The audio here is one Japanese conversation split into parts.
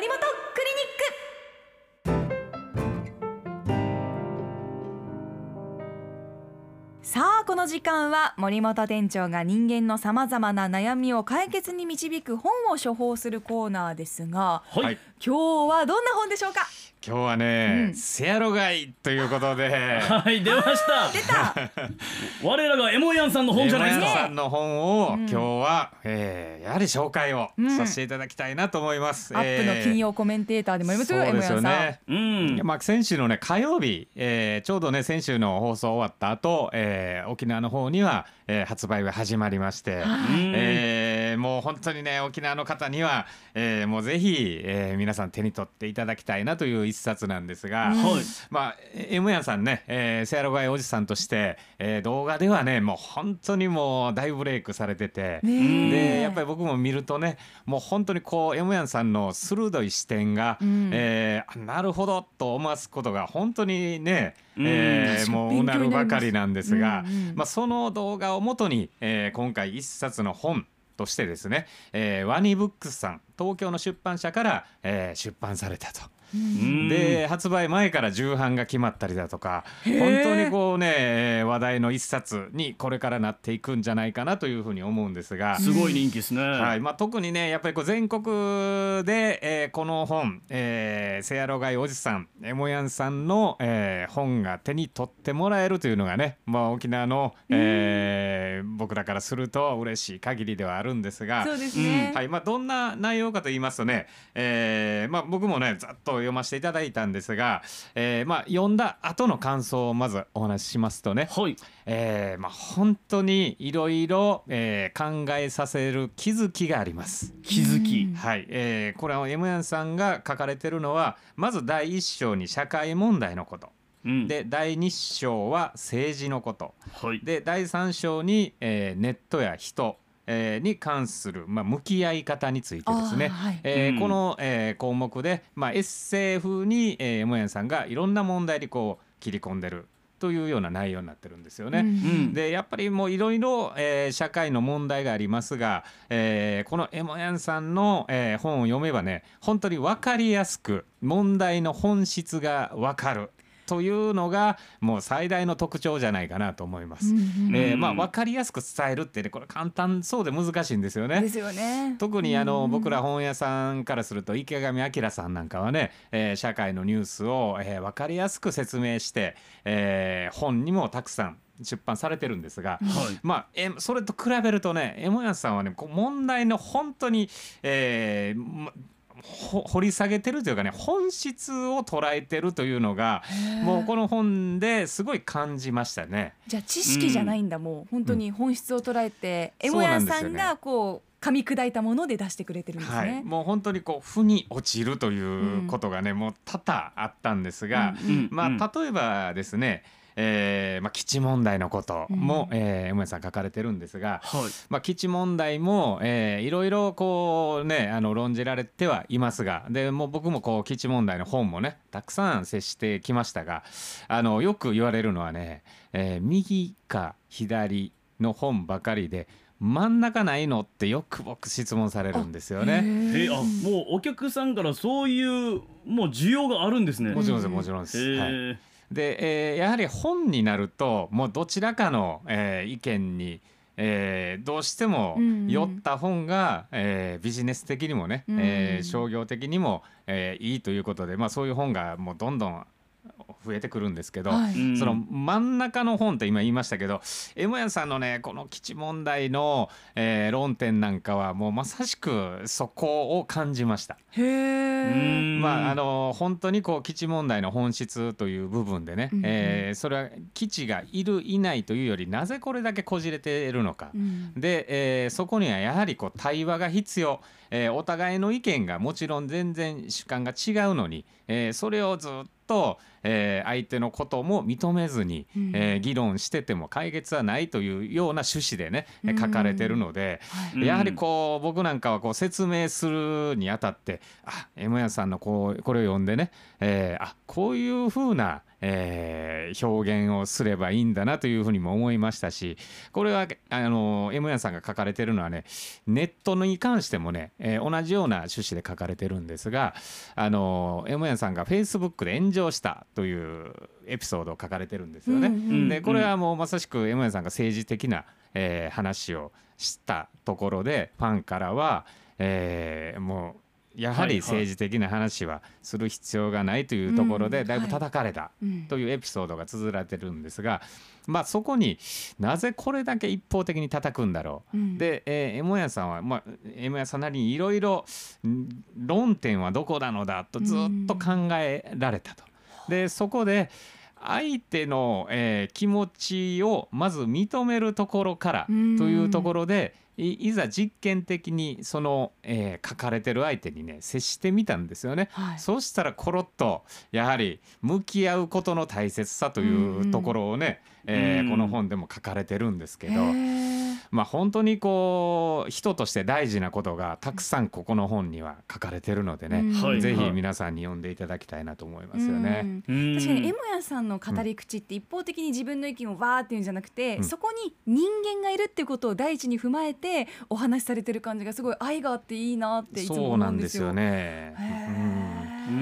森本クリニック。さあこの時間は森本店長が人間のさまざまな悩みを解決に導く本を処方するコーナーですがはい、はい今日はどんな本でしょうか？今日はね、うん。セアロガイということで。はい、出ました。出た。我らがエモヤンさんの本じゃないですか。山谷さんの本を、うん。今日は、えーやはり紹介をうん。させていただきたいなと思います、アップの金曜曜コメンテーターでもありますよ、そうですよ M 山ねうん。まあ、先週のね火曜日、えーちょうどね先週の放送終わった後、えー沖縄の方には、えー発売が始まりまして。はいうんえーもう本当にね沖縄の方には、えーもうぜひ、えー皆さん手に取っていただきたいなという一冊なんですが、うんはい。まあ M やんさんね、えー、セアロガイおじさんとして、えー動画ではねもう本当にもう大ブレイクされてて。でやっぱり僕も見るとねもう本当にこう M やんさんの鋭い視点が、うんえーあなるほどと思わすことが本当にね、うんえーもううなるばかりなんですが、うんうんまあ、その動画をもとに、えー今回一冊の本としてですね、えーワニブックスさん東京の出版社から、えー出版されたと。うんで発売前から重版が決まったりだとかへ本ー当にこうねえー話題の一冊にこれからなっていくんじゃないかなというふうに思うんですが。すごい人気ですね。はいまあ、特にねやっぱりこう全国で、えーこの本、えー、セアロガイおじさんエモヤンさんの、えー本が手に取ってもらえるというのがね、まあ、沖縄の、えー僕らからすると嬉しい限りではあるんですが。そうですね。はいまあ、どんな内容かと言いますとね、えーまあ、僕もねざっと読ませていただいたんですが、えーまあ、読んだ後の感想をまずお話ししますとね、はい。えーまあ、本当にいろいろえー考えさせる気づきがあります。気づき。はい、えーこれは M ヤンさんが書かれてるのはまず第一章に社会問題のことうん。で第二章は政治のことはい。で第三章に、えーネットや人、えーに関する、まあ、向き合い方についてですね。はい。うん。えーこの、えー項目で、まあ、エッセイ風に、えー、M ヤンさんがいろんな問題にこう切り込んでるというような内容になってるんですよね。うんでやっぱりもういろいろえー社会の問題がありますが、えーこのエモヤンさんの、えー本を読めばね本当に分かりやすく問題の本質が分かるというのがもう最大の特徴じゃないかなと思います。うんうんえーまあ、うん分かりやすく伝えるってねこれ簡単そうで難しいんですよね。ですよね。特にあのうん僕ら本屋さんからすると池上彰さんなんかはね、えー社会のニュースを、えー分かりやすく説明して、えー本にもたくさん出版されてるんですが、はい。まあ、えそれと比べるとねエモヤさんはねこう問題の本当に、えー掘り下げてるというかね本質を捉えてるというのがもうこの本ですごい感じましたね。じゃあ知識じゃないんだ、もう。本当に本質を捉えて、うモヤなんですよね。さんがこう噛み砕いたもので出してくれてるんですはい、ね。もう本当にこう負に落ちるということがね、もう多々あったんですが、うんうんまあ、うん。例えばですね、えーまあ、基地問題のことも、うんえー、山根さん書かれてるんですが、はい。まあ、基地問題も、えーいろいろこうねあの論じられてはいますがでもう僕もこう基地問題の本もねたくさん接してきましたがあのよく言われるのはね、えー右か左の本ばかりで真ん中ないのってよく僕質問されるんですよね。へえあ、もうお客さんからそういうもう需要があるんですね。もちろんですうんもちろんです。へはいーで、えーやはり本になるともうどちらかの、えー意見に、えーどうしてもうんうん。酔った本が、えービジネス的にもね、えーうん商業的にも、えーいいということで、まあ、そういう本がもうどんどん増えてくるんですけど、はいうんその真ん中の本って今言いましたけどエモヤさんのねこの基地問題の、えー論点なんかはもうまさしくそこを感じました。へえ。うんまああの本当にこう基地問題の本質という部分でね、うんうんえーそれは基地がいるいないというよりなぜこれだけこじれているのか。うんで、えーそこにはやはりこう対話が必要、えーお互いの意見がもちろん全然主観が違うのに、えーそれをずっと、えー相手のことも認めずに、うん。えー議論してても解決はないというような趣旨でねうん。書かれてるので、うん。やはりこう僕なんかはこう説明するにあたってあ M やさんのこうこれを読んでね、えーあこういうふうな、えー表現をすればいいんだなというふうにも思いましたしこれはあの M ヤさんが書かれてるのはねネットに関してもね、えー同じような趣旨で書かれてるんですがあの M ヤさんが Facebook で炎上したというエピソードを書かれてるんですよね。うんうんでこれはもうまさしく M ヤさんが政治的な、えー話をしたところでファンからは、えーもうやはり政治的な話はする必要がないというところうんでだいぶ叩かれたうん。というエピソードが綴られてるんですが、まあ、そこになぜこれだけ一方的に叩くんだろう。うん。で、えー、エモヤさんは、まあ、エモヤさんなりにいろいろん論点はどこなのだとずっと考えられたと。でそこで相手の、えー気持ちをまず認めるところからとうん。いうところでいいざ実験的にその、えー書かれてる相手にね接してみたんですよね。はい。そうしたらコロッとやはり向き合うことの大切さというところをね、えーうん。この本でも書かれてるんですけど、まあ本当にこう人として大事なことがたくさんここの本には書かれてるのでね、うん。はい。ぜひ皆さんに読んでいただきたいなと思いますよね。うん。うん。確かにエモヤさんの語り口って一方的に自分の意見をわーっていうんじゃなくて、うん。そこに人間がいるっていうことを第一に踏まえてお話しされてる感じがすごい愛があっていいなっていつもそう思うんですよ。なんですよね。へうー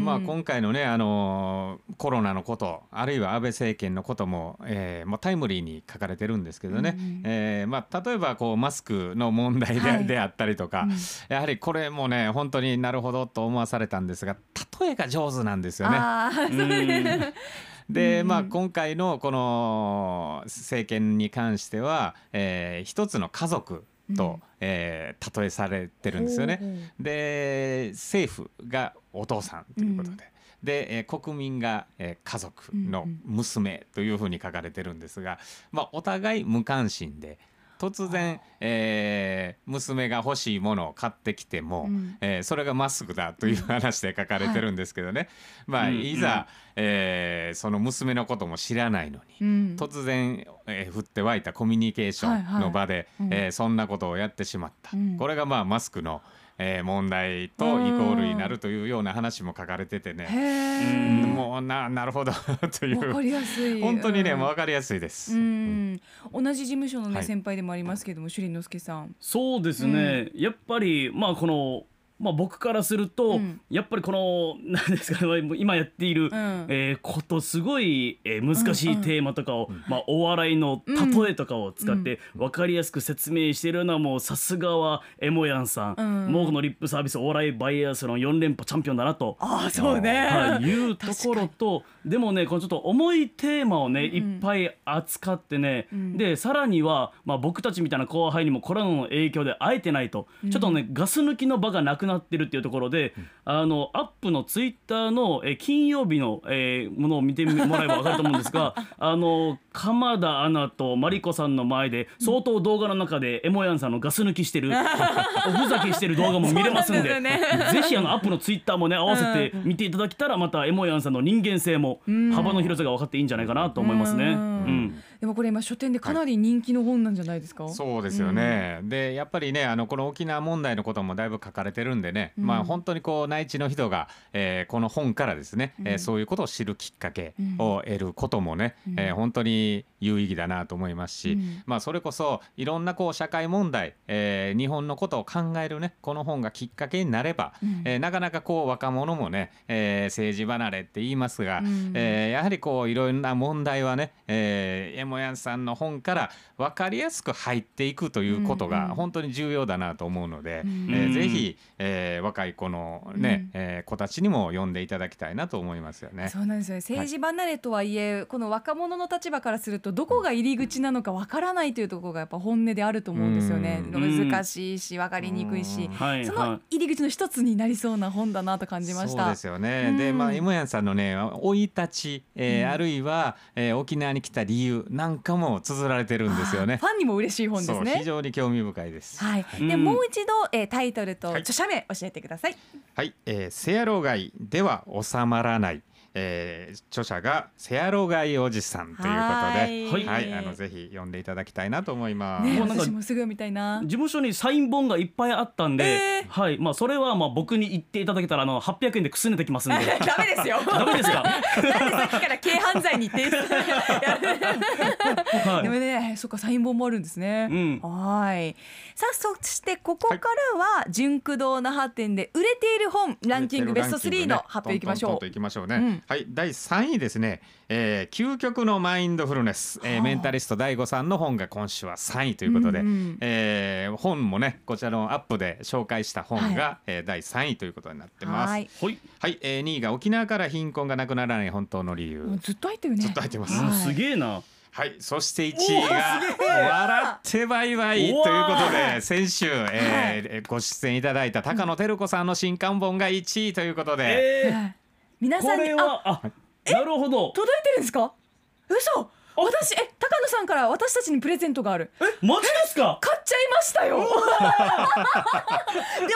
ん。まあ、今回のね、あのーコロナのことあるいは安倍政権のことも、えーまあ、タイムリーに書かれてるんですけどね、うんうんえーまあ、例えばこうマスクの問題で,、はい。であったりとか、うん。やはりこれもね本当になるほどと思わされたんですが例えが上手なんですよね。で、うん。まあ、今回のこの政権に関しては、えー一つの家族と、うんえー例えされてるんですよね。で政府がお父さんということで。うんで、えー国民が、えー家族のうん娘というふうに書かれてるんですが、まあ、お互い無関心で突然、えー娘が欲しいものを買ってきても、うん。えーそれがマスクだという話で書かれてるんですけどね、まあ、うん。いざ、えーその娘のことも知らないのに、うん。突然、えー降って湧いたコミュニケーションの場で、はいはい。うん。えーそんなことをやってしまった、うん。これがまあマスクの、えー問題とイコールになるというような話も書かれててね、へうん。ーもうななるほど といわかうりやすい。本当にね、うん。分かりやすいです。うん。同じ事務所のね、はい。先輩でもありますけども首里之助さん。そうですね、やっぱりまあこの、まあ、僕からすると、うん。やっぱりこの 何ですかね今やっている、ん。えーことすごい、えー難しいテーマとかを、まあ、お笑いのうん。例えとかを使って分かりやすく説明してるのはもうさすがはエモヤンさん、うん。もうこのリップサービスお笑いバイアスの4連覇チャンピオンだなと。ああそうね、はい、いうところとでもねこのちょっと重いテーマをね、うんいっぱい扱ってね、うん。でさらには、まあ、僕たちみたいな後輩にもコロナの影響で会えてないと、ちょっとねガス抜きの場がなくなってるっていうところで、あのアップのツイッターの、えー金曜日の、えーものを見てもらえば分かると思うんですが あの鎌田アナとマリコさんの前で相当動画の中でエモヤンさんのガス抜きしてる おふざけしてる動画も見れますんですよね。ぜひあのアップのツイッターもね合わせて見ていただけたらまたエモヤンさんの人間性もん。幅の広さが分かっていいんじゃないかなと思いますね。ううんんでもこれ今書店でかなり人気の本なんじゃないですか、そうですよね、でやっぱりねあのこの沖縄問題のこともだいぶ書かれてるんでね、うん。まあ本当にこう内地の人が、えーこの本からですね、えーうんそういうことを知るきっかけを得ることもね、うん。えー本当に有意義だなと思いますし、うん。まあそれこそいろんなこう社会問題、えー日本のことを考えるねこの本がきっかけになれば、うん。えーなかなかこう若者もね、えー政治離れって言いますが、うん。えーやはりこういろんな問題はね、えー、エモヤンさんの本から分かりやすく入っていくということが本当に重要だなと思うので、うん。えーうんぜひ、えー若い子のね、うん。えー子たちにも読んでいただきたいなと思いますよね。そうなんですよね。政治離れとはいえ、この若者の立場からするとどこが入り口なのかわからないというところがやっぱ本音であると思うんですよね、うん。難しいし分かりにくいし、はいはの入り口の一つになりそうな本だなと感じました。そうですよね。うん。で、まあ、エモヤンさんのね、生い立ち、えーうん。あるいは、えー沖縄に来た理由なんかも綴られてるんですよね。フ。ァンにも嬉しい本ですね。非常に興味深いです。はい、でうん。もう一度、えータイトルとはい。著者名教えてください、はい、えー、せやろがいでは収まらないえー著者がセアロガイおじさんということで、はい。はい、あのぜひ読んでいただきたいなと思います。ね私もすぐ読みたいな。事務所にサイン本がいっぱいあったんで、えー。はい。まあそれはまあ僕に言っていただけたらあの800円でくすねてきますんで。ダメですよ。ダメですか？なんでさっきから軽犯罪に提出はいでもね、そっかサイン本もあるんですね。うんはい。さあそしてここからは純駆動那覇店で売れている本ランキングベスト3の発表いきましょうトントントンと。いきましょうね。うんはい、第3位ですね。えー究極のマインドフルネス、えーはあメンタリスト大悟さんの本が今週は3位ということで、うんうんえー本もねこちらのアップで紹介した本が、はえー第3位ということになってます。ははいい、はいえー2位が沖縄から貧困がなくならない本当の理由。ずっと入ってるね。ずっと入ってますはいすげえなはい、そして1位が「笑ってバイバイ」ということで先週、えーご出演いただいた高野照子さんの新刊本が1位ということで、えー、こさんにあれはあなるほど。届いてるんですか？嘘。私え高野さんから私たちにプレゼントがある。マジですか？買っちゃいましたよ。で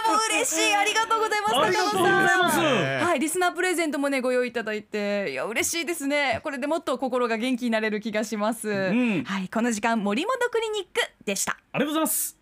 も嬉しい。ありがとうございますありがとうございます。えーはい、リスナープレゼントもねご用意いただいて。いや嬉しいですね。これでもっと心が元気になれる気がします、ん。はいこの時間森本クリニックでした。ありがとうございます